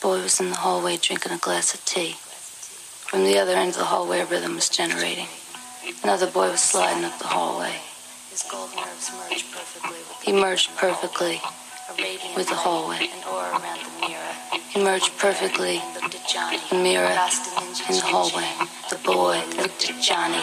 boy was in the hallway drinking a glass of tea. From the other end of the hallway, a rhythm was generating. Another boy was sliding up the hallway. His gold nerves merged perfectly. He merged perfectly with the hallway. He merged perfectly the mirror in the hallway. The boy looked at Johnny.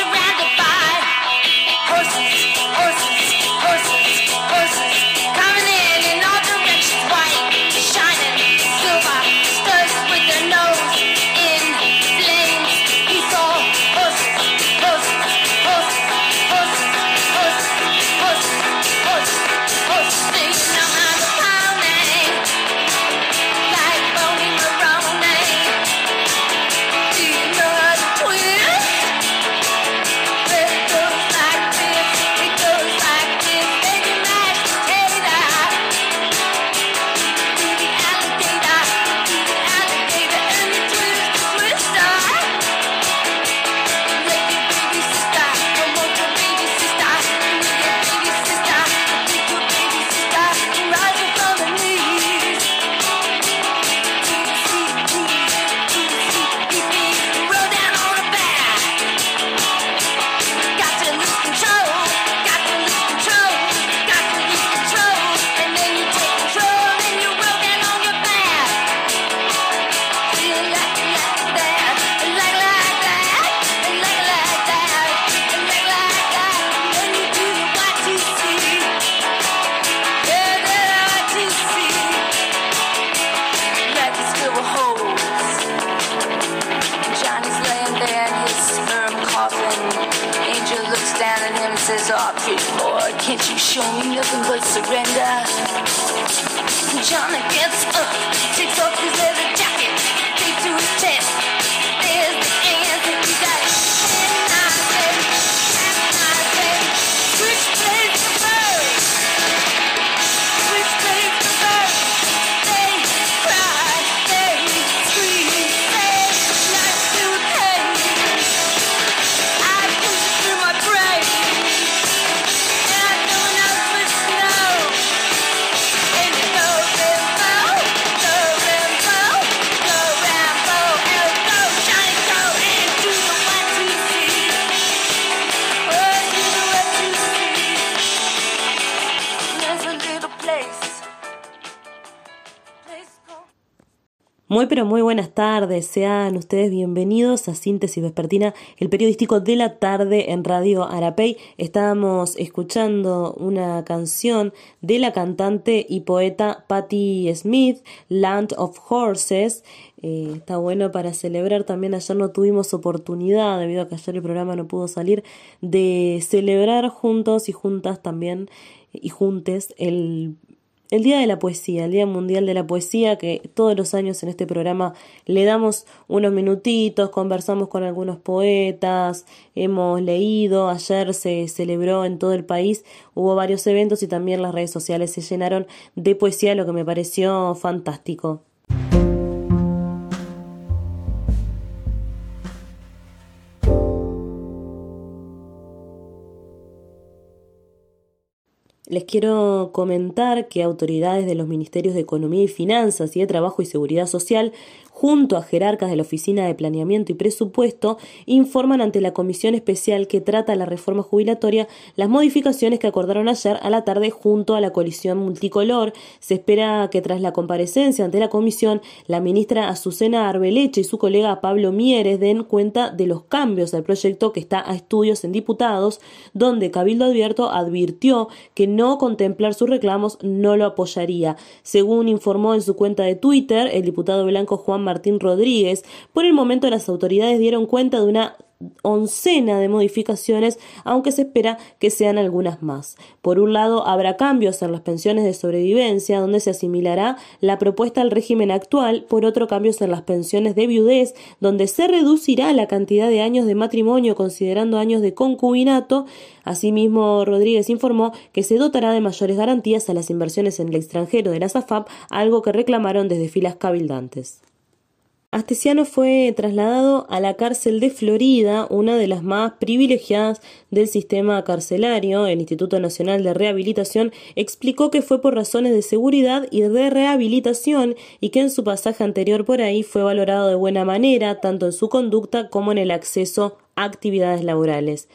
around. Muy pero muy buenas tardes, sean ustedes bienvenidos a Síntesis Vespertina, el periodístico de la tarde en Radio Arapey. Estábamos escuchando una canción de la cantante y poeta Patti Smith, Land of Horses. Eh, está bueno para celebrar también, ayer no tuvimos oportunidad, debido a que ayer el programa no pudo salir, de celebrar juntos y juntas también y juntes el el Día de la Poesía, el Día Mundial de la Poesía, que todos los años en este programa le damos unos minutitos, conversamos con algunos poetas, hemos leído, ayer se celebró en todo el país, hubo varios eventos y también las redes sociales se llenaron de poesía, lo que me pareció fantástico. Les quiero comentar que autoridades de los Ministerios de Economía y Finanzas y de Trabajo y Seguridad Social junto a jerarcas de la Oficina de Planeamiento y Presupuesto, informan ante la Comisión Especial que trata la reforma jubilatoria las modificaciones que acordaron ayer a la tarde junto a la coalición multicolor. Se espera que tras la comparecencia ante la comisión, la ministra Azucena Arbeleche y su colega Pablo Mieres den cuenta de los cambios al proyecto que está a estudios en diputados, donde Cabildo Abierto advirtió que no contemplar sus reclamos no lo apoyaría. Según informó en su cuenta de Twitter el diputado blanco Juan Martín Rodríguez, por el momento las autoridades dieron cuenta de una oncena de modificaciones, aunque se espera que sean algunas más. Por un lado, habrá cambios en las pensiones de sobrevivencia, donde se asimilará la propuesta al régimen actual, por otro cambios en las pensiones de viudez, donde se reducirá la cantidad de años de matrimonio considerando años de concubinato. Asimismo, Rodríguez informó que se dotará de mayores garantías a las inversiones en el extranjero de la SAFAP, algo que reclamaron desde filas cabildantes. Astesiano fue trasladado a la cárcel de Florida, una de las más privilegiadas del sistema carcelario. El Instituto Nacional de Rehabilitación explicó que fue por razones de seguridad y de rehabilitación y que en su pasaje anterior por ahí fue valorado de buena manera, tanto en su conducta como en el acceso a actividades laborales.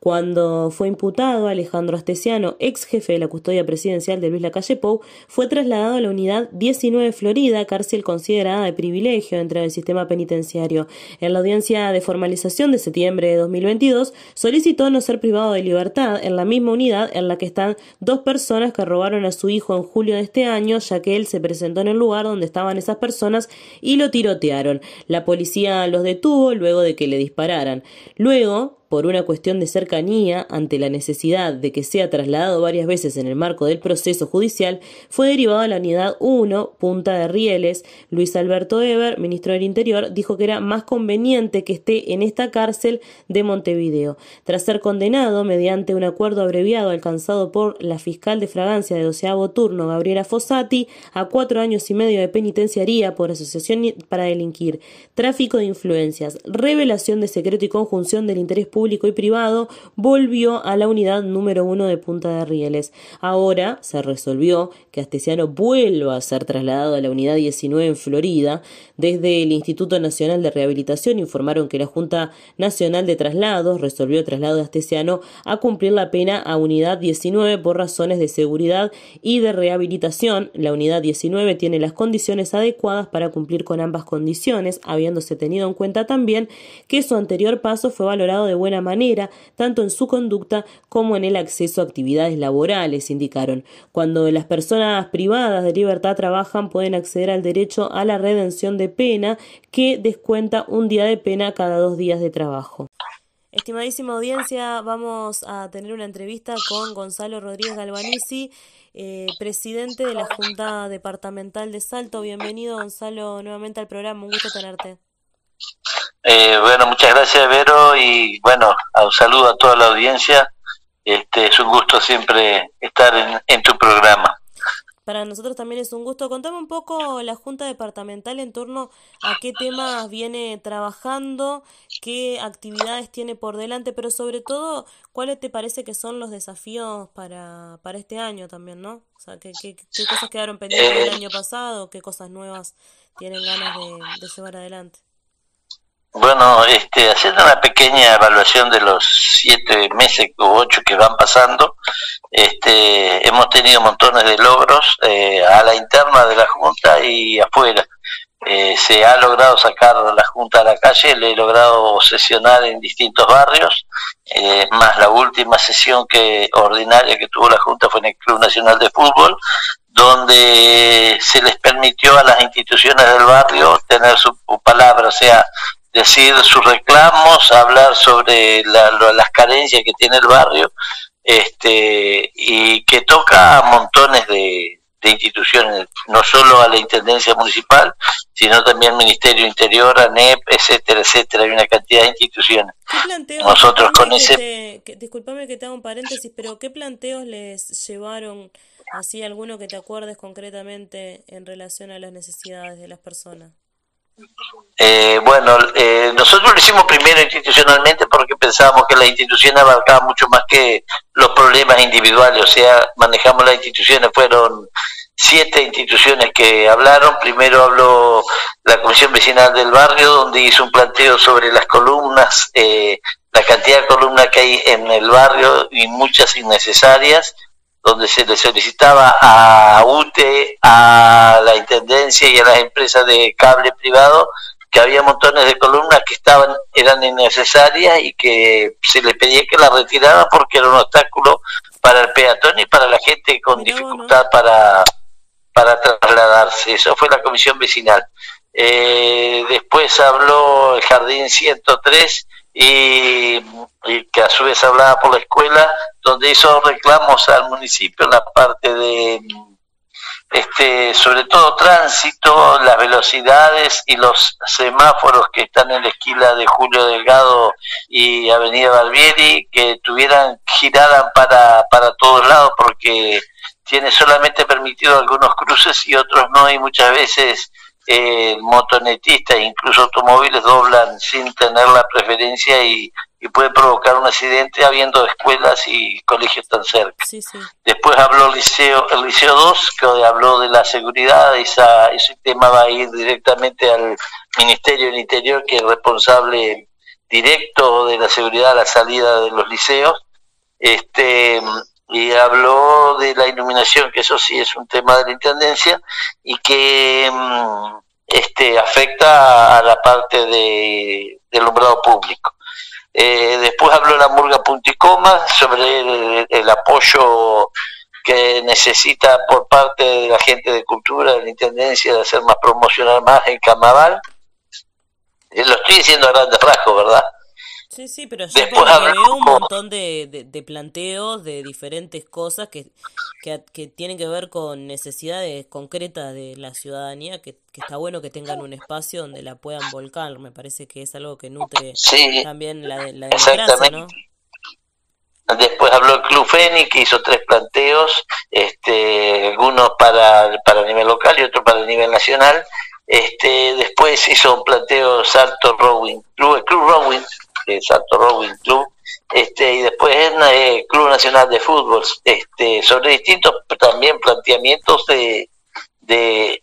Cuando fue imputado, Alejandro Astesiano, ex jefe de la custodia presidencial de Luis Lacalle Pou, fue trasladado a la unidad 19 Florida, cárcel considerada de privilegio dentro del sistema penitenciario. En la audiencia de formalización de septiembre de 2022, solicitó no ser privado de libertad en la misma unidad en la que están dos personas que robaron a su hijo en julio de este año, ya que él se presentó en el lugar donde estaban esas personas y lo tirotearon. La policía los detuvo luego de que le dispararan. Luego, por una cuestión de cercanía ante la necesidad de que sea trasladado varias veces en el marco del proceso judicial, fue derivado a la unidad 1, Punta de Rieles. Luis Alberto Eber, ministro del Interior, dijo que era más conveniente que esté en esta cárcel de Montevideo. Tras ser condenado mediante un acuerdo abreviado alcanzado por la fiscal de fragancia de doceavo turno, Gabriela Fossati, a cuatro años y medio de penitenciaría por asociación para delinquir, tráfico de influencias, revelación de secreto y conjunción del interés público público y privado, volvió a la unidad número uno de Punta de Rieles. Ahora se resolvió que Astesiano vuelva a ser trasladado a la unidad 19 en Florida. Desde el Instituto Nacional de Rehabilitación informaron que la Junta Nacional de Traslados resolvió el traslado de Astesiano a cumplir la pena a unidad 19 por razones de seguridad y de rehabilitación. La unidad 19 tiene las condiciones adecuadas para cumplir con ambas condiciones, habiéndose tenido en cuenta también que su anterior paso fue valorado de buena buena manera, tanto en su conducta como en el acceso a actividades laborales, indicaron. Cuando las personas privadas de libertad trabajan, pueden acceder al derecho a la redención de pena, que descuenta un día de pena cada dos días de trabajo. Estimadísima audiencia, vamos a tener una entrevista con Gonzalo Rodríguez Galvanici, eh, presidente de la Junta Departamental de Salto. Bienvenido, Gonzalo, nuevamente al programa. Un gusto tenerte. Eh, bueno, muchas gracias, Vero, y bueno, un saludo a toda la audiencia. Este, es un gusto siempre estar en, tu programa. Para nosotros también es un gusto. Contame un poco la Junta Departamental en torno a qué temas viene trabajando, qué actividades tiene por delante, pero sobre todo, cuáles te parece que son los desafíos para, para este año también, ¿no? O sea, qué, qué, cosas quedaron pendientes del eh, año pasado, qué cosas nuevas tienen ganas de llevar adelante. Bueno, este, haciendo una pequeña evaluación de los siete meses o ocho que van pasando, este, hemos tenido montones de logros eh, a la interna de la Junta y afuera. Eh, se ha logrado sacar la Junta a la calle, le he logrado sesionar en distintos barrios, eh, más la última sesión que ordinaria que tuvo la Junta fue en el Club Nacional de Fútbol, donde se les permitió a las instituciones del barrio tener su palabra, o sea, decir sus reclamos, hablar sobre las carencias que tiene el barrio, este, y que toca a montones de, instituciones, no solo a la Intendencia Municipal, sino también al Ministerio Interior, ANEP, etcétera, etcétera, hay una cantidad de instituciones. Nosotros con ese... disculpame que te haga un paréntesis, pero ¿qué planteos les llevaron, así alguno que te acuerdes concretamente en relación a las necesidades de las personas? Eh, bueno, eh, nosotros lo hicimos primero institucionalmente porque pensábamos que las instituciones abarcaban mucho más que los problemas individuales, o sea, manejamos las instituciones, fueron siete instituciones que hablaron, primero habló la Comisión Vecinal del Barrio, donde hizo un planteo sobre las columnas, eh, la cantidad de columnas que hay en el barrio y muchas innecesarias, donde se le solicitaba a UTE, a la Intendencia y a las empresas de cable privado que había montones de columnas que estaban eran innecesarias y que se le pedía que las retiraran porque era un obstáculo para el peatón y para la gente con dificultad para, para trasladarse. Eso fue la comisión vecinal. Eh, después habló el Jardín 103 y, que a su vez hablaba por la escuela, donde hizo reclamos al municipio en la parte de este, sobre todo tránsito, las velocidades y los semáforos que están en la esquina de Julio Delgado y Avenida Barbieri, que tuvieran, giraran para, para todos lados, porque tiene solamente permitido algunos cruces y otros no, y muchas veces eh, motonetistas, incluso automóviles, doblan sin tener la preferencia y, puede provocar un accidente habiendo escuelas y colegios tan cerca. Después habló el liceo, el liceo 2, que habló de la seguridad, esa, ese tema va a ir directamente al Ministerio del Interior, que es responsable directo de la seguridad a la salida de los liceos. Este, y habló de la iluminación, que eso sí es un tema de la Intendencia, y que mm, este, afecta a la parte de, del alumbrado público. Eh, después habló la murga punticoma sobre el, apoyo que necesita por parte de la gente de cultura, de la Intendencia, de hacer más promocional más en Camaval. Eh, lo estoy diciendo a grandes rasgos, ¿verdad? Sí, sí, pero yo veo un montón de, de, planteos de diferentes cosas que, que, tienen que ver con necesidades concretas de la ciudadanía, que, está bueno que tengan un espacio donde la puedan volcar. Me parece que es algo que nutre también la, la democracia, ¿no? Después habló el Club Fénix, que hizo tres planteos, este, algunos para, para el nivel local y otros para el nivel nacional. Este, después hizo un planteo Salto Rowing Club Rowing Salto Rowing Club, este, y después en el Club Nacional de Fútbol, este, sobre distintos también planteamientos de, de,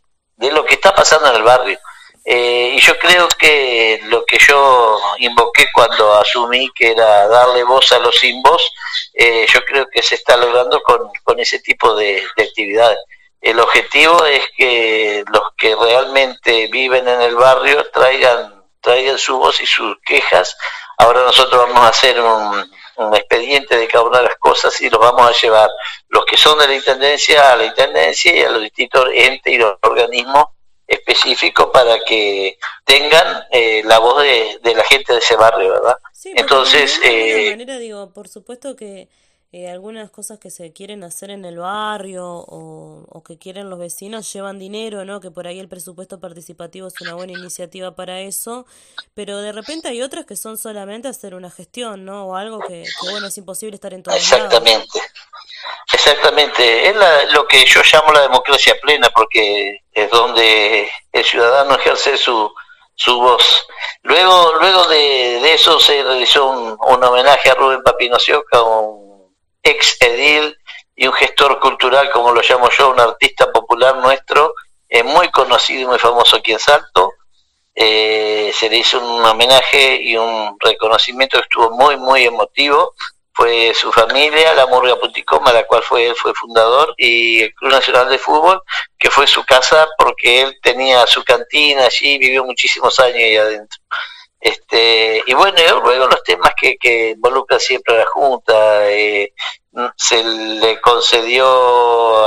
lo que está pasando en el barrio. Eh, y yo creo que lo que yo invoqué cuando asumí que era darle voz a los sin voz, eh, yo creo que se está logrando con, con ese tipo de, de actividades. El objetivo es que los que realmente viven en el barrio traigan, traigan su voz y sus quejas Ahora nosotros vamos a hacer un, expediente de cada una de las cosas y los vamos a llevar los que son de la Intendencia a la Intendencia y a los distintos entes y los organismos específicos para que tengan eh, la voz de, la gente de ese barrio, ¿verdad? Entonces, de eh, manera digo, por supuesto que eh, algunas cosas que se quieren hacer en el barrio o, que quieren los vecinos llevan dinero, ¿no? Que por ahí el presupuesto participativo es una buena iniciativa para eso, pero de repente hay otras que son solamente hacer una gestión, ¿no? O algo que, bueno, es imposible estar en todos Exactamente. Exactamente, es lo que yo llamo la democracia plena porque es donde el ciudadano ejerce su, su voz. Luego, luego de, eso se realizó un, homenaje a Rubén Papinosioca, un ex edil y un gestor cultural, como lo llamo yo, un artista popular nuestro, eh, muy conocido y muy famoso aquí en Salto. Eh, se le hizo un homenaje y un reconocimiento que estuvo muy, muy emotivo. Fue su familia, la Murga Puticoma, la cual fue él fue fundador, y el Club Nacional de Fútbol, que fue su casa porque él tenía su cantina allí, vivió muchísimos años ahí adentro. Este, y bueno, luego los temas que, que involucran siempre a la Junta, eh, se le concedió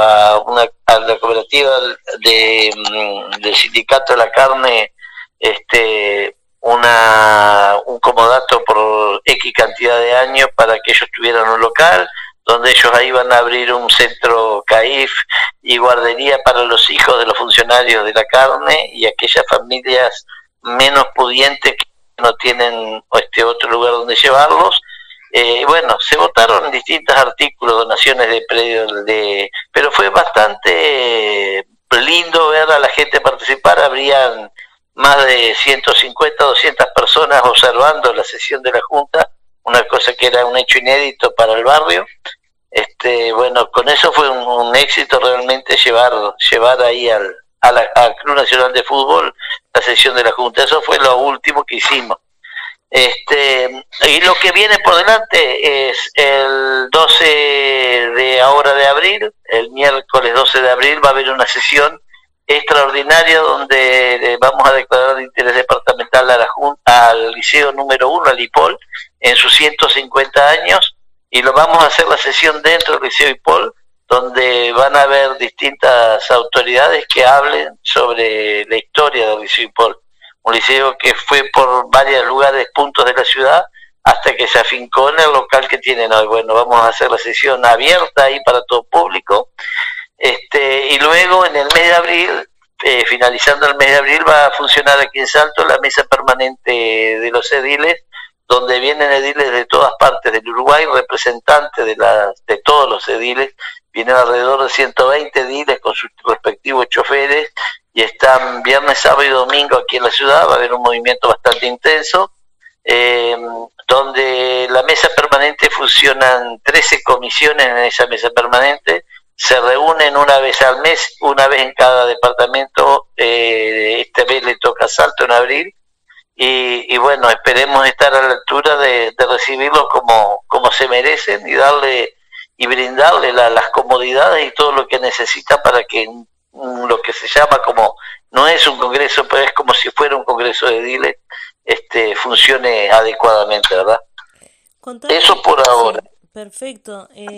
a, una, a la cooperativa de, mm, del sindicato de la carne este, una, un comodato por X cantidad de años para que ellos tuvieran un local, donde ellos ahí van a abrir un centro CAIF y guardería para los hijos de los funcionarios de la carne y aquellas familias menos pudientes no tienen este otro lugar donde llevarlos. Eh, bueno, se votaron distintos artículos, donaciones de predios, de, pero fue bastante lindo ver a la gente participar. Habrían más de 150, 200 personas observando la sesión de la Junta, una cosa que era un hecho inédito para el barrio. Este, bueno, con eso fue un, éxito realmente llevar, llevar ahí al, a la, al Club Nacional de Fútbol la sesión de la Junta. Eso fue lo último que hicimos. Este, y lo que viene por delante es el 12 de ahora de abril, el miércoles 12 de abril va a haber una sesión extraordinaria donde vamos a declarar de interés departamental a la Junta, al Liceo número 1, al IPOL, en sus 150 años, y lo vamos a hacer la sesión dentro del Liceo IPOL, donde van a haber distintas autoridades que hablen sobre la historia del Liceo IPOL. Un liceo que fue por varios lugares, puntos de la ciudad, hasta que se afincó en el local que tienen hoy. Bueno, vamos a hacer la sesión abierta ahí para todo público. Este, y luego en el mes de abril, eh, finalizando el mes de abril, va a funcionar aquí en Salto la mesa permanente de los ediles, donde vienen ediles de todas partes del Uruguay, representantes de, las, de todos los ediles, vienen alrededor de 120 ediles con sus respectivos choferes y están viernes, sábado y domingo aquí en la ciudad, va a haber un movimiento bastante intenso eh, donde la mesa permanente funcionan 13 comisiones en esa mesa permanente, se reúnen una vez al mes, una vez en cada departamento, eh, esta vez le toca Salto en abril, y, bueno, esperemos estar a la altura de, de recibirlos como, como se merecen y darle y brindarle las comodidades y todo lo que necesita para que lo que se llama como, no es un congreso, pero es como si fuera un congreso de diles, este, funcione adecuadamente, ¿verdad? Eso por ahora. perfecto. Eh,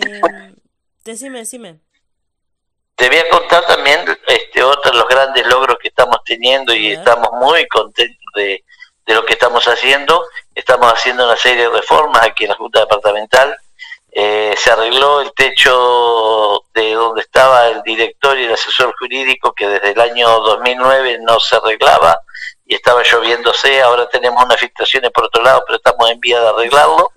decime, decime. Te voy a contar también este, otros de los grandes logros que estamos teniendo y estamos muy contentos de, de lo que estamos haciendo. Estamos haciendo una serie de reformas aquí en la Junta Departamental. Eh, se arregló el techo de donde estaba el director y el asesor jurídico que desde el año 2009 no se arreglaba y estaba lloviéndose, ahora tenemos unas filtraciones por otro lado, pero estamos en vía de arreglarlo.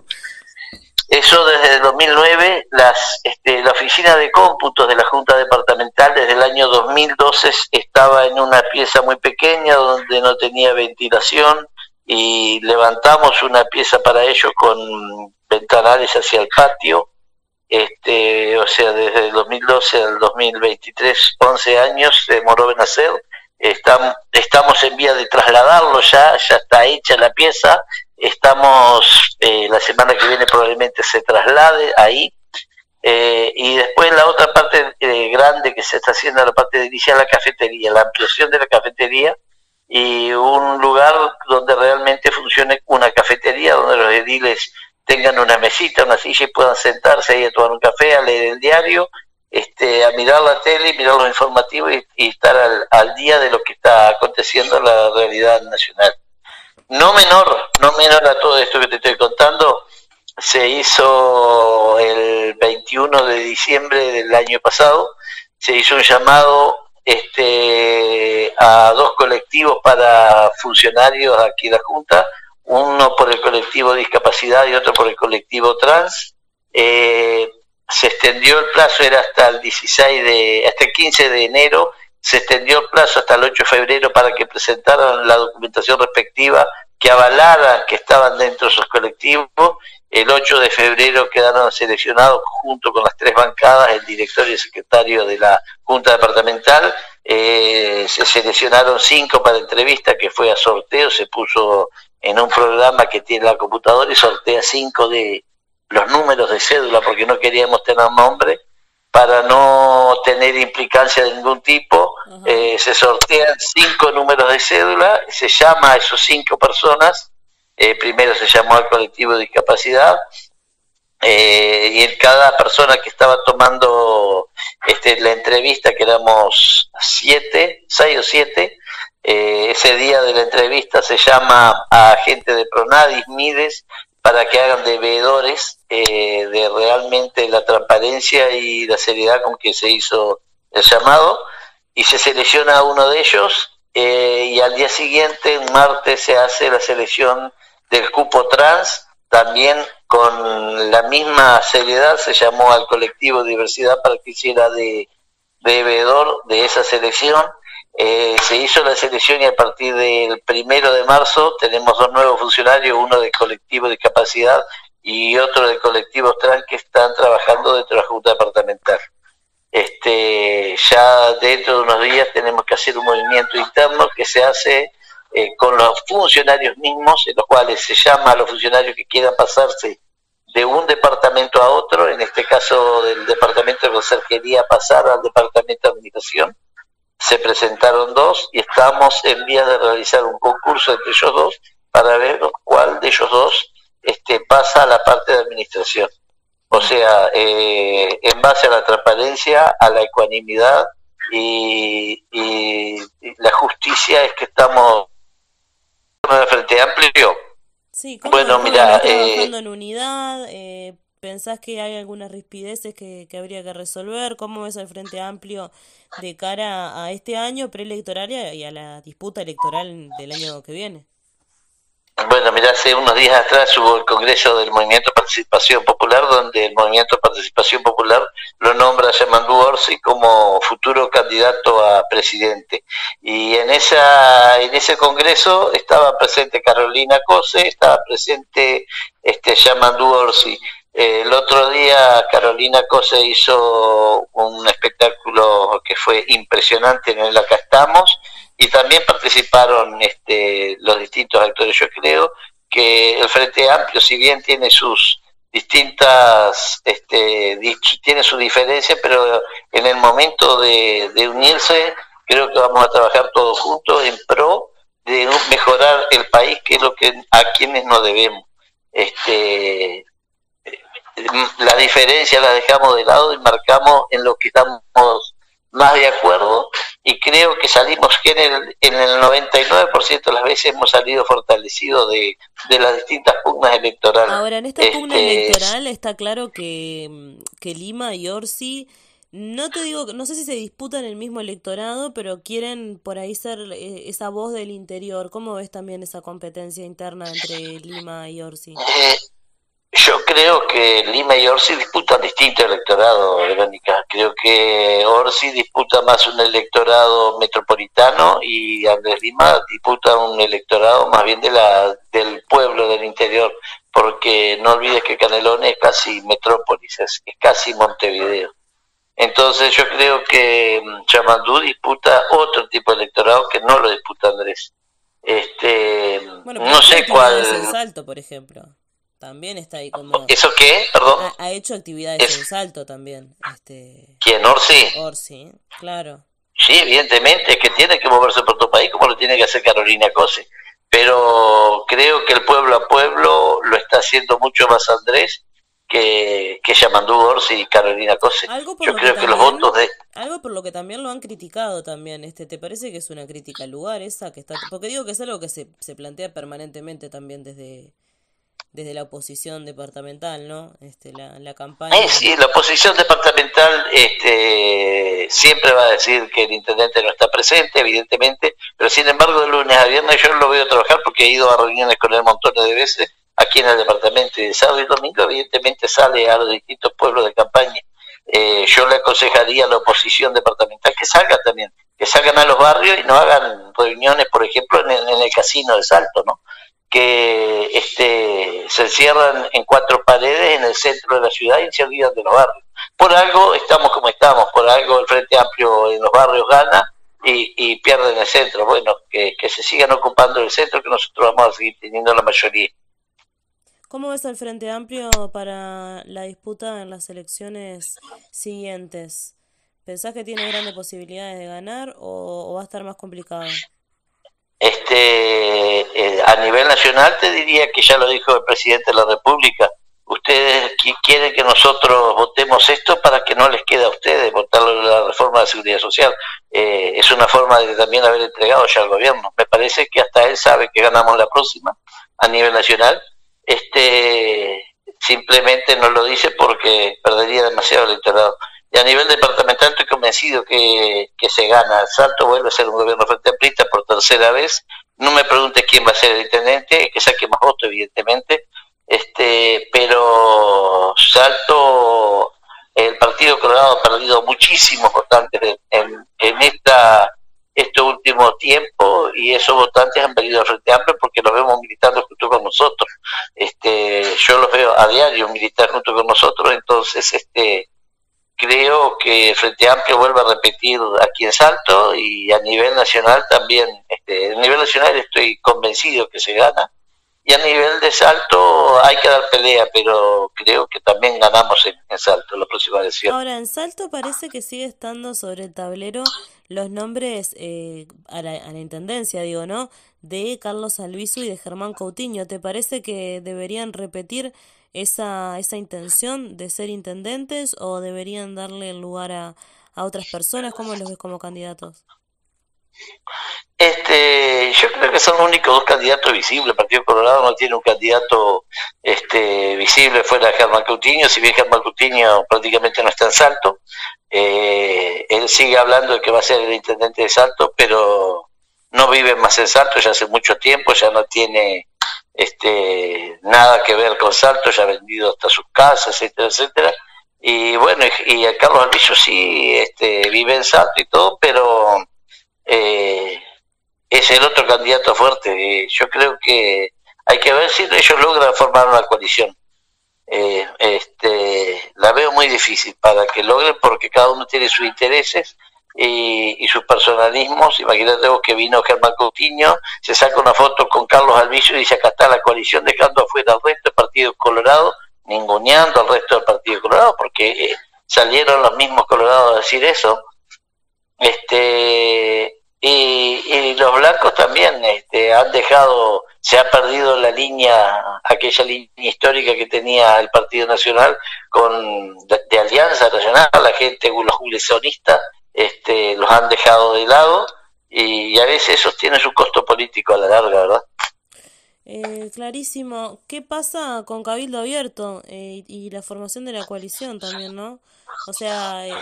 Eso desde el 2009, las, este, la oficina de cómputos de la Junta Departamental desde el año 2012 estaba en una pieza muy pequeña donde no tenía ventilación y levantamos una pieza para ello con ventanales hacia el patio. Este, o sea, desde el 2012 al 2023, 11 años demoró en hacer estamos en vía de trasladarlo ya, ya está hecha la pieza, estamos, eh, la semana que viene probablemente se traslade ahí, eh, y después la otra parte eh, grande que se está haciendo, la parte de iniciar la cafetería, la ampliación de la cafetería y un lugar donde realmente funcione una cafetería, donde los ediles tengan una mesita, una silla y puedan sentarse ahí a tomar un café, a leer el diario este, a mirar la tele, mirar los informativos y, estar al, día de lo que está aconteciendo en la realidad nacional. No menor, no menor a todo esto que te estoy contando, se hizo el 21 de diciembre del año pasado, se hizo un llamado este, a dos colectivos para funcionarios aquí en la Junta, uno por el colectivo discapacidad y otro por el colectivo trans, eh, se extendió el plazo, era hasta el 16 de, hasta el 15 de enero, se extendió el plazo hasta el 8 de febrero para que presentaran la documentación respectiva que avalara que estaban dentro de esos colectivos. El 8 de febrero quedaron seleccionados junto con las tres bancadas, el director y el secretario de la Junta Departamental. Eh, se seleccionaron cinco para entrevista, que fue a sorteo, se puso en un programa que tiene la computadora y sortea cinco de, los números de cédula porque no queríamos tener nombre para no tener implicancia de ningún tipo. Eh, se sortean cinco números de cédula, se llama a esos cinco personas, eh, primero se llamó al colectivo de discapacidad, eh, y en cada persona que estaba tomando este, la entrevista, que éramos siete, seis o siete, ese día de la entrevista se llama a gente de Pronadis, Mides, para que hagan de veedores eh, de realmente la transparencia y la seriedad con que se hizo el llamado. Y se selecciona a uno de ellos eh, y al día siguiente, un martes, se hace la selección del cupo trans, también con la misma seriedad se llamó al colectivo Diversidad para que hiciera de, de de esa selección eh, se hizo la selección y a partir del primero de marzo tenemos dos nuevos funcionarios, uno del colectivo de discapacidad y otro del colectivo trans que están trabajando dentro de la Junta Departamental. Este, ya dentro de unos días tenemos que hacer un movimiento interno que se hace eh, con los funcionarios mismos, en los cuales se llama a los funcionarios que quieran pasarse de un departamento a otro, en este caso del departamento de conserjería pasar al departamento de administración se presentaron dos y estamos en vías de realizar un concurso entre ellos dos para ver cuál de ellos dos este, pasa a la parte de administración. O sea, eh, en base a la transparencia, a la ecuanimidad y, la justicia es que estamos en el Frente Amplio. Sí, ¿cómo, bueno, mira, trabajando en unidad? Eh, ¿Pensás que hay algunas rispideces que, que, habría que resolver? ¿Cómo ves el Frente Amplio de cara a este año preelectoral y a la disputa electoral del año que viene? Bueno, mira, hace unos días atrás hubo el Congreso del Movimiento Participación Popular, donde el Movimiento Participación Popular lo nombra a Yamandu Orsi como futuro candidato a presidente. Y en, esa, en ese Congreso estaba presente Carolina Cose, estaba presente este, Yamandu Orsi. El otro día Carolina Cose hizo un espectáculo que fue impresionante en el Acá estamos y también participaron este, los distintos actores. Yo creo que el Frente Amplio, si bien tiene sus distintas, este, tiene su diferencia, pero en el momento de, unirse, creo que vamos a trabajar todos juntos en pro de mejorar el país, que es lo que a quienes nos debemos. Este, la diferencia la dejamos de lado y marcamos en lo que estamos más de acuerdo y creo que salimos que en el, en el 99% de las veces hemos salido fortalecidos de, las distintas pugnas electorales. Ahora, en esta pugna este, electoral está claro que, que Lima y Orsi, no te digo, no sé si se disputan el mismo electorado, pero quieren por ahí ser eh, esa voz del interior. ¿Cómo ves también esa competencia interna entre Lima y Orsi? Eh, yo creo que Lima y Orsi disputan distinto electorado, Verónica. Creo que Orsi disputa más un electorado metropolitano y Andrés Lima disputa un electorado más bien de la del pueblo del interior, porque no olvides que Canelones es casi metrópolis, es, casi Montevideo. Entonces yo creo que Chamandú mm, disputa otro tipo de electorado que no lo disputa Andrés. Este, no sé cuál. Salto, por ejemplo. También está ahí como... ¿Eso qué? Perdón. Ha, hecho actividades en salto también. Este... ¿Quién? ¿Orsi? Orsi, claro. Sí, evidentemente, es que tiene que moverse por tu país como lo tiene que hacer Carolina Cose. Pero creo que el pueblo a pueblo lo está haciendo mucho más Andrés que, que Yamandú Orsi y Carolina Cose. Yo creo que, los votos de... Algo por lo que también lo han criticado también. este ¿Te parece que es una crítica al lugar esa? que está Porque digo que es algo que se, se plantea permanentemente también desde desde la oposición departamental, ¿no? Este, la, la campaña. Eh, sí, la oposición departamental este, siempre va a decir que el intendente no está presente, evidentemente, pero sin embargo de lunes a viernes yo lo veo trabajar porque he ido a reuniones con él montones de veces aquí en el departamento y de sábado y domingo evidentemente sale a los distintos pueblos de campaña. Eh, yo le aconsejaría a la oposición departamental que salga también, que salgan a los barrios y no hagan reuniones, por ejemplo, en el, en el casino de Salto, ¿no? Que este, se encierran en cuatro paredes en el centro de la ciudad y se olvidan de los barrios. Por algo estamos como estamos, por algo el Frente Amplio en los barrios gana y, y pierden el centro. Bueno, que, que se sigan ocupando el centro, que nosotros vamos a seguir teniendo la mayoría. ¿Cómo ves el Frente Amplio para la disputa en las elecciones siguientes? ¿Pensás que tiene grandes posibilidades de ganar o va a estar más complicado? Este, eh, a nivel nacional te diría que ya lo dijo el presidente de la República. Ustedes quieren que nosotros votemos esto para que no les quede a ustedes votar la reforma de seguridad social. Eh, es una forma de también haber entregado ya al gobierno. Me parece que hasta él sabe que ganamos la próxima a nivel nacional. Este, simplemente no lo dice porque perdería demasiado electorado. Y a nivel departamental estoy convencido que, se gana. Salto vuelve a ser un gobierno frente amplista por tercera vez. No me pregunte quién va a ser el intendente, que saque más votos, evidentemente. Este, pero Salto, el Partido Colorado ha perdido muchísimos votantes en, en esta estos últimos tiempos y esos votantes han venido al Frente Amplio porque los vemos militando junto con nosotros. Este, yo los veo a diario militar junto con nosotros, entonces este creo que Frente Amplio vuelve a repetir aquí en Salto y a nivel nacional también, este, a nivel nacional estoy convencido que se gana y a nivel de Salto hay que dar pelea, pero creo que también ganamos en, Salto la próxima elección. Ahora, en Salto parece que sigue estando sobre el tablero los nombres eh, a, la, a la Intendencia, digo, ¿no? De Carlos Albizu y de Germán Coutinho. ¿Te parece que deberían repetir esa, esa intención de ser intendentes o deberían darle lugar a, a otras personas? ¿Cómo los ves como candidatos? Este, yo creo que son los únicos dos candidatos visibles. El Partido Colorado no tiene un candidato este, visible fuera de Germán Coutinho, si bien Germán Coutinho prácticamente no está en Salto. Eh, él sigue hablando de que va a ser el intendente de Salto, pero no vive más en Salto ya hace mucho tiempo, ya no tiene este, nada que ver con Salto, ya ha vendido hasta sus casas, etcétera, etcétera. Y bueno, y, a Carlos Alvillo sí este, vive en Salto y todo, pero eh, es el otro candidato fuerte. yo creo que hay que ver si ellos logran formar una coalición. Eh, este, la veo muy difícil para que logren porque cada uno tiene sus intereses y, sus personalismos. Imagínate vos que vino Germán Coutinho, se saca una foto con Carlos Alviso y dice acá está la coalición dejando afuera al resto del Partido Colorado, ninguneando al resto del Partido Colorado, porque eh, salieron los mismos colorados a decir eso. Este, y, los blancos también este, han dejado, se ha perdido la línea, aquella línea histórica que tenía el Partido Nacional con de, Alianza Nacional, la gente, los julesonistas, este, los han dejado de lado y, a veces eso tiene su costo político a la larga, ¿verdad? Eh, clarísimo. ¿Qué pasa con Cabildo Abierto eh, y la formación de la coalición también, no? O sea, eh,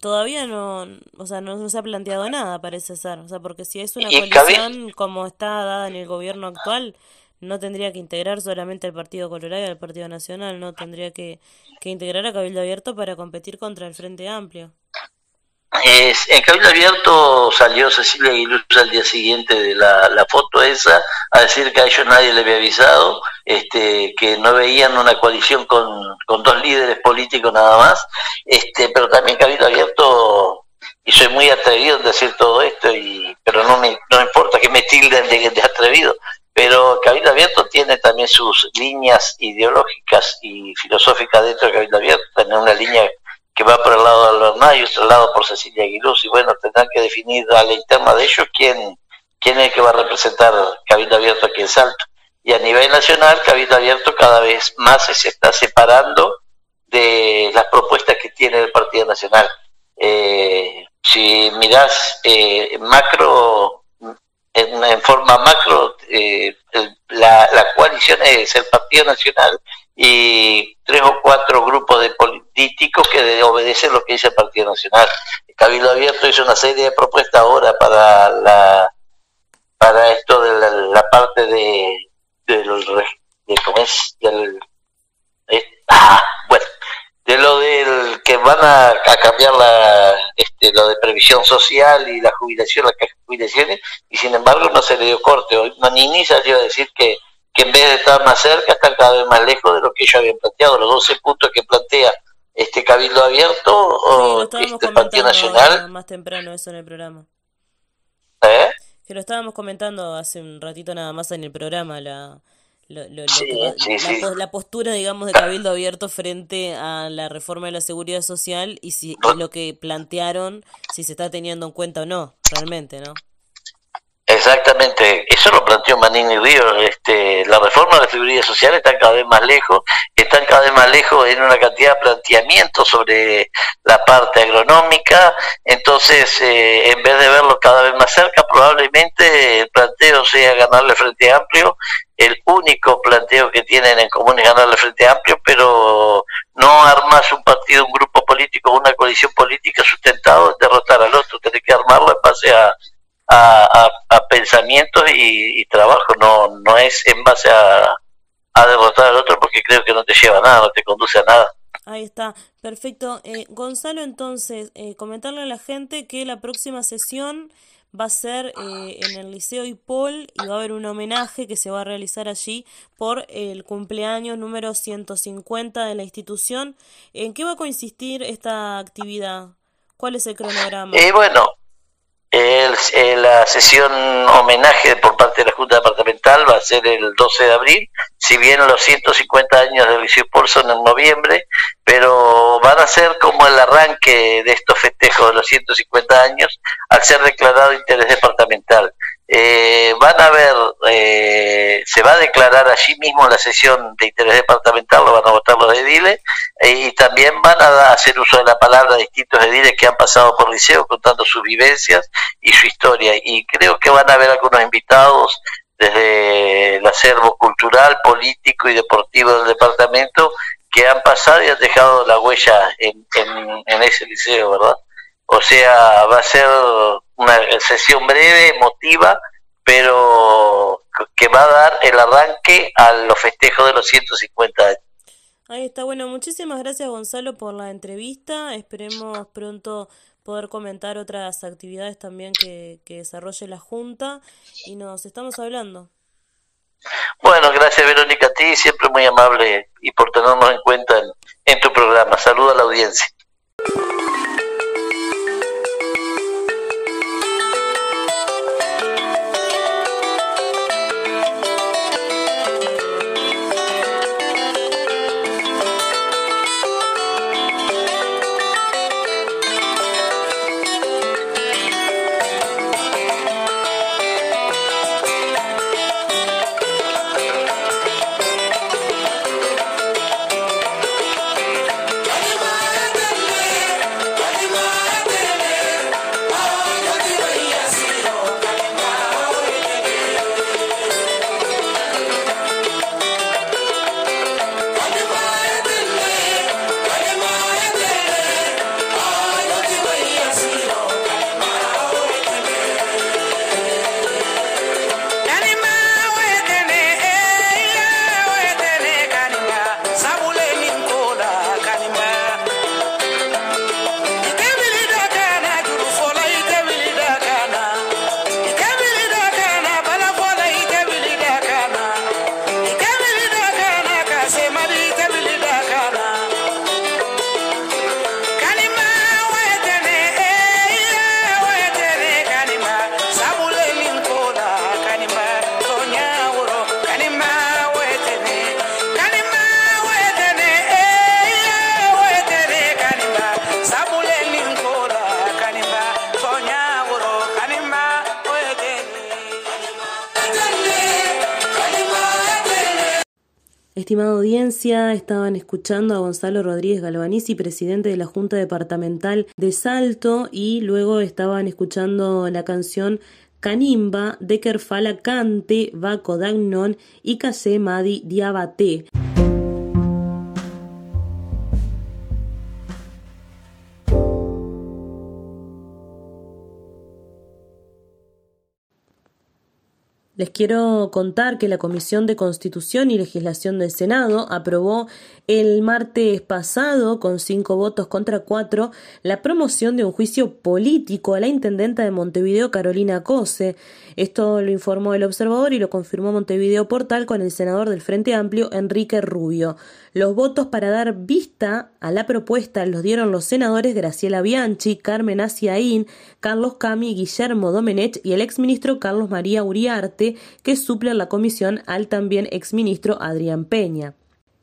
todavía no, o sea, no, se ha planteado nada, parece ser. O sea, porque si es una coalición como está dada en el gobierno actual, no tendría que integrar solamente al Partido Colorado y al Partido Nacional, no tendría que, que integrar a Cabildo Abierto para competir contra el Frente Amplio en Cabildo Abierto salió Cecilia Aguiluz al día siguiente de la, foto esa a decir que a ellos nadie le había avisado, este, que no veían una coalición con, dos líderes políticos nada más, este, pero también Cabildo Abierto, y soy muy atrevido en decir todo esto, y, pero no me, no importa que me tilden de, de atrevido, pero Cabildo Abierto tiene también sus líneas ideológicas y filosóficas dentro de Cabildo Abierto, tiene una línea que va por el lado de Albernaz y otro lado por Cecilia Aguiluz, y bueno, tendrán que definir a la interna de ellos quién, quién es el que va a representar Cabildo Abierto aquí en Salto. Y a nivel nacional, Cabildo Abierto cada vez más se está separando de las propuestas que tiene el Partido Nacional. Eh, si mirás eh, macro, en, forma macro, eh, la, la coalición es el Partido Nacional y tres o cuatro grupos de políticos que obedecen lo que dice el Partido Nacional. El Cabildo Abierto hizo una serie de propuestas ahora para la para esto de la, parte de, del de, ¿cómo es? del eh, ah, bueno de lo del que van a, cambiar la este, lo de previsión social y la jubilación las jubilaciones y sin embargo no se le dio corte hoy Manini salió a decir que que en vez de estar más cerca están cada vez más lejos de lo que ellos habían planteado, los 12 puntos que plantea este Cabildo Abierto o este Partido Nacional. Más temprano eso en el programa. ¿Eh? Que lo estábamos comentando hace un ratito nada más en el programa, la, la, postura, digamos, de Cabildo Abierto frente a la reforma de la seguridad social y si y lo que plantearon, si se está teniendo en cuenta o no, realmente, ¿no? Exactamente, eso lo planteó Manini Río. Este, la reforma de la seguridad social está cada vez más lejos, están cada vez más lejos en una cantidad de planteamientos sobre la parte agronómica. Entonces, eh, en vez de verlo cada vez más cerca, probablemente el planteo sea ganarle Frente Amplio. El único planteo que tienen en común es ganarle Frente Amplio, pero no armas un partido, un grupo político, una coalición política sustentado en derrotar al otro. Tiene que armarlo en base a a, pensamientos y, trabajo, no, no es en base a, a derrotar al otro porque creo que no te lleva a nada, no te conduce a nada. Ahí está, perfecto. Eh, Gonzalo, entonces, eh, comentarle a la gente que la próxima sesión va a ser eh, en el Liceo Ipol y va a haber un homenaje que se va a realizar allí por el cumpleaños número 150 de la institución. ¿En qué va a consistir esta actividad? ¿Cuál es el cronograma? Eh, bueno, el, eh, la sesión homenaje por parte de la Junta Departamental va a ser el 12 de abril, si bien los 150 años del Liceo Por son en noviembre, pero van a ser como el arranque de estos festejos de los 150 años al ser declarado interés departamental. Eh, van a haber eh, eh, se va a declarar allí mismo la sesión de interés departamental, lo van a votar los ediles, y también van a hacer uso de la palabra distintos ediles que han pasado por liceo contando sus vivencias y su historia. Y creo que van a haber algunos invitados desde el acervo cultural, político y deportivo del departamento que han pasado y han dejado la huella en, en, ese liceo, ¿verdad? O sea, va a ser una sesión breve, emotiva, pero que va a dar el arranque a los festejos de los 150 años. Ahí está, bueno, muchísimas gracias Gonzalo por la entrevista, esperemos pronto poder comentar otras actividades también que, que desarrolle la Junta y nos estamos hablando. Bueno, gracias Verónica a ti, siempre muy amable y por tenernos en cuenta en, en tu programa. Saluda a la audiencia. Escuchando a Gonzalo Rodríguez Galvanici, presidente de la Junta Departamental de Salto, y luego estaban escuchando la canción Canimba de Kerfala Cante, Baco Dagnon y Kase Madi Diabate. Les quiero contar que la Comisión de Constitución y Legislación del Senado aprobó el martes pasado, con cinco votos contra cuatro, la promoción de un juicio político a la intendenta de Montevideo, Carolina Cose. Esto lo informó el observador y lo confirmó Montevideo Portal con el senador del Frente Amplio, Enrique Rubio. Los votos para dar vista a la propuesta los dieron los senadores Graciela Bianchi, Carmen Asiaín, Carlos Cami, Guillermo Domenech y el exministro Carlos María Uriarte, que suple la comisión al también exministro Adrián Peña.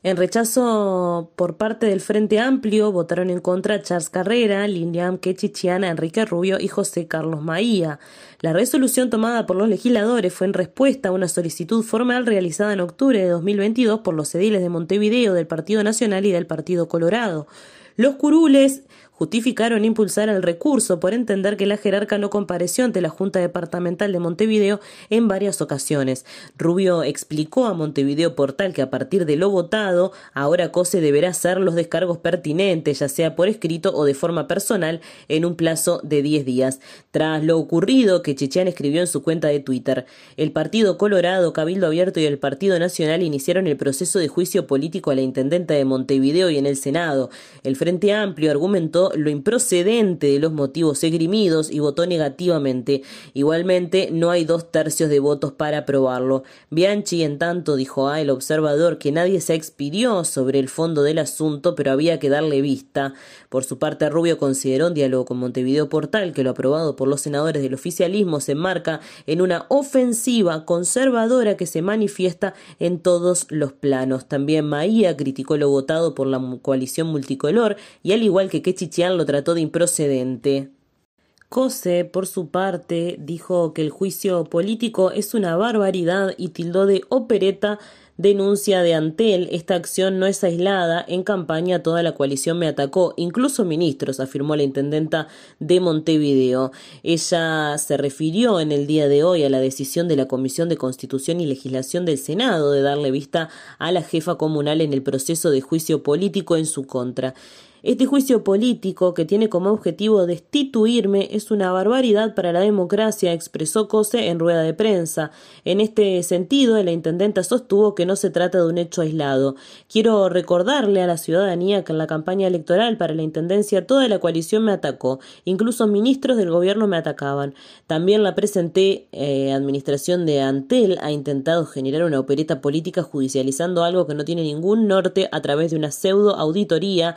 En rechazo por parte del Frente Amplio votaron en contra Charles Carrera, Lilian Quechichiana, Enrique Rubio y José Carlos Maía. La resolución tomada por los legisladores fue en respuesta a una solicitud formal realizada en octubre de 2022 por los ediles de Montevideo del Partido Nacional y del Partido Colorado. Los curules justificaron impulsar el recurso por entender que la jerarca no compareció ante la Junta Departamental de Montevideo en varias ocasiones. Rubio explicó a Montevideo Portal que a partir de lo votado, ahora COSE deberá hacer los descargos pertinentes, ya sea por escrito o de forma personal, en un plazo de 10 días. Tras lo ocurrido que Chechean escribió en su cuenta de Twitter, el Partido Colorado, Cabildo Abierto y el Partido Nacional iniciaron el proceso de juicio político a la intendenta de Montevideo y en el Senado. El Frente Amplio argumentó lo improcedente de los motivos esgrimidos y votó negativamente. Igualmente, no hay dos tercios de votos para aprobarlo. Bianchi, en tanto, dijo a El Observador que nadie se expidió sobre el fondo del asunto, pero había que darle vista. Por su parte, Rubio consideró un diálogo con Montevideo Portal que lo aprobado por los senadores del oficialismo se enmarca en una ofensiva conservadora que se manifiesta en todos los planos. También Maía criticó lo votado por la coalición multicolor y al igual que Lo trató de improcedente. Cose, por su parte, dijo que el juicio político es una barbaridad y tildó de opereta denuncia de Antel. Esta acción no es aislada. En campaña toda la coalición me atacó, incluso ministros, afirmó la intendenta de Montevideo. Ella se refirió en el día de hoy a la decisión de la Comisión de Constitución y Legislación del Senado de darle vista a la jefa comunal en el proceso de juicio político en su contra. Este juicio político, que tiene como objetivo destituirme, es una barbaridad para la democracia, expresó Cose en rueda de prensa. En este sentido, la intendenta sostuvo que no se trata de un hecho aislado. Quiero recordarle a la ciudadanía que en la campaña electoral para la intendencia toda la coalición me atacó, incluso ministros del gobierno me atacaban. También la presenté, eh, administración de Antel ha intentado generar una opereta política judicializando algo que no tiene ningún norte a través de una pseudo auditoría,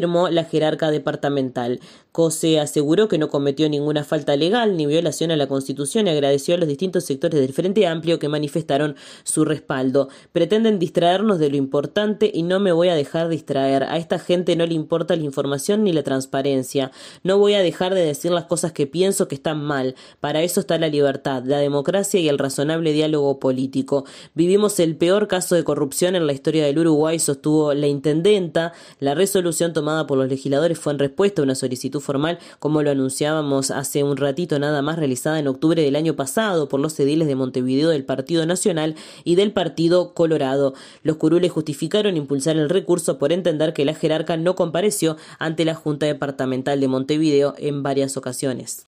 afirmó la jerarca departamental. Cose aseguró que no cometió ninguna falta legal ni violación a la Constitución y agradeció a los distintos sectores del Frente Amplio que manifestaron su respaldo. Pretenden distraernos de lo importante y no me voy a dejar distraer. A esta gente no le importa la información ni la transparencia. No voy a dejar de decir las cosas que pienso que están mal. Para eso está la libertad, la democracia y el razonable diálogo político. Vivimos el peor caso de corrupción en la historia del Uruguay, sostuvo la intendenta. La resolución tomada por los legisladores fue en respuesta a una formal, como lo anunciábamos hace un ratito nada más, realizada en octubre del año pasado por los ediles de Montevideo del Partido Nacional y del Partido Colorado. Los curules justificaron impulsar el recurso por entender que la jerarca no compareció ante la Junta Departamental de Montevideo en varias ocasiones.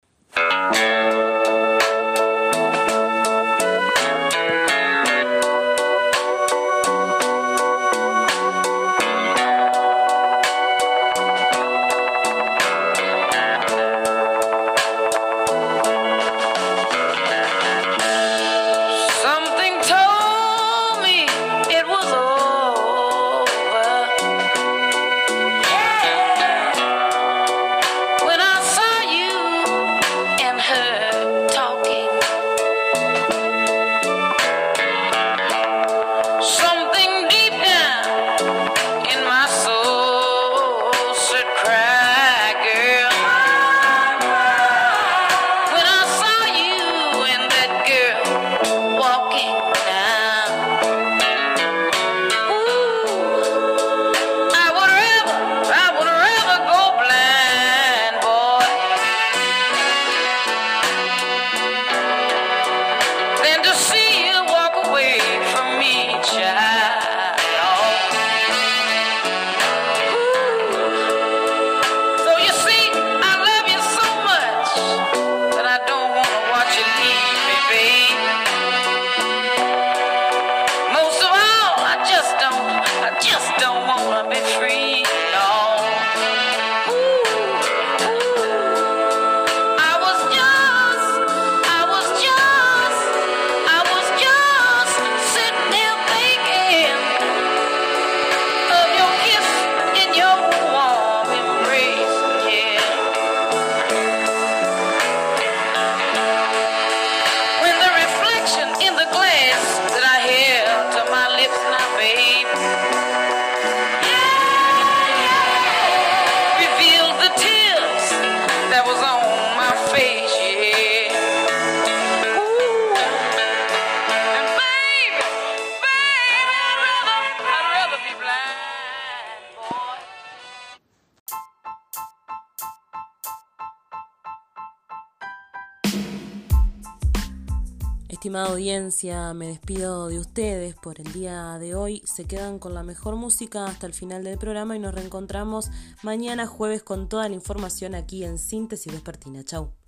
Audiencia, me despido de ustedes por el día de hoy. Se quedan con la mejor música hasta el final del programa y nos reencontramos mañana jueves con toda la información aquí en Síntesis Vespertina. Chau.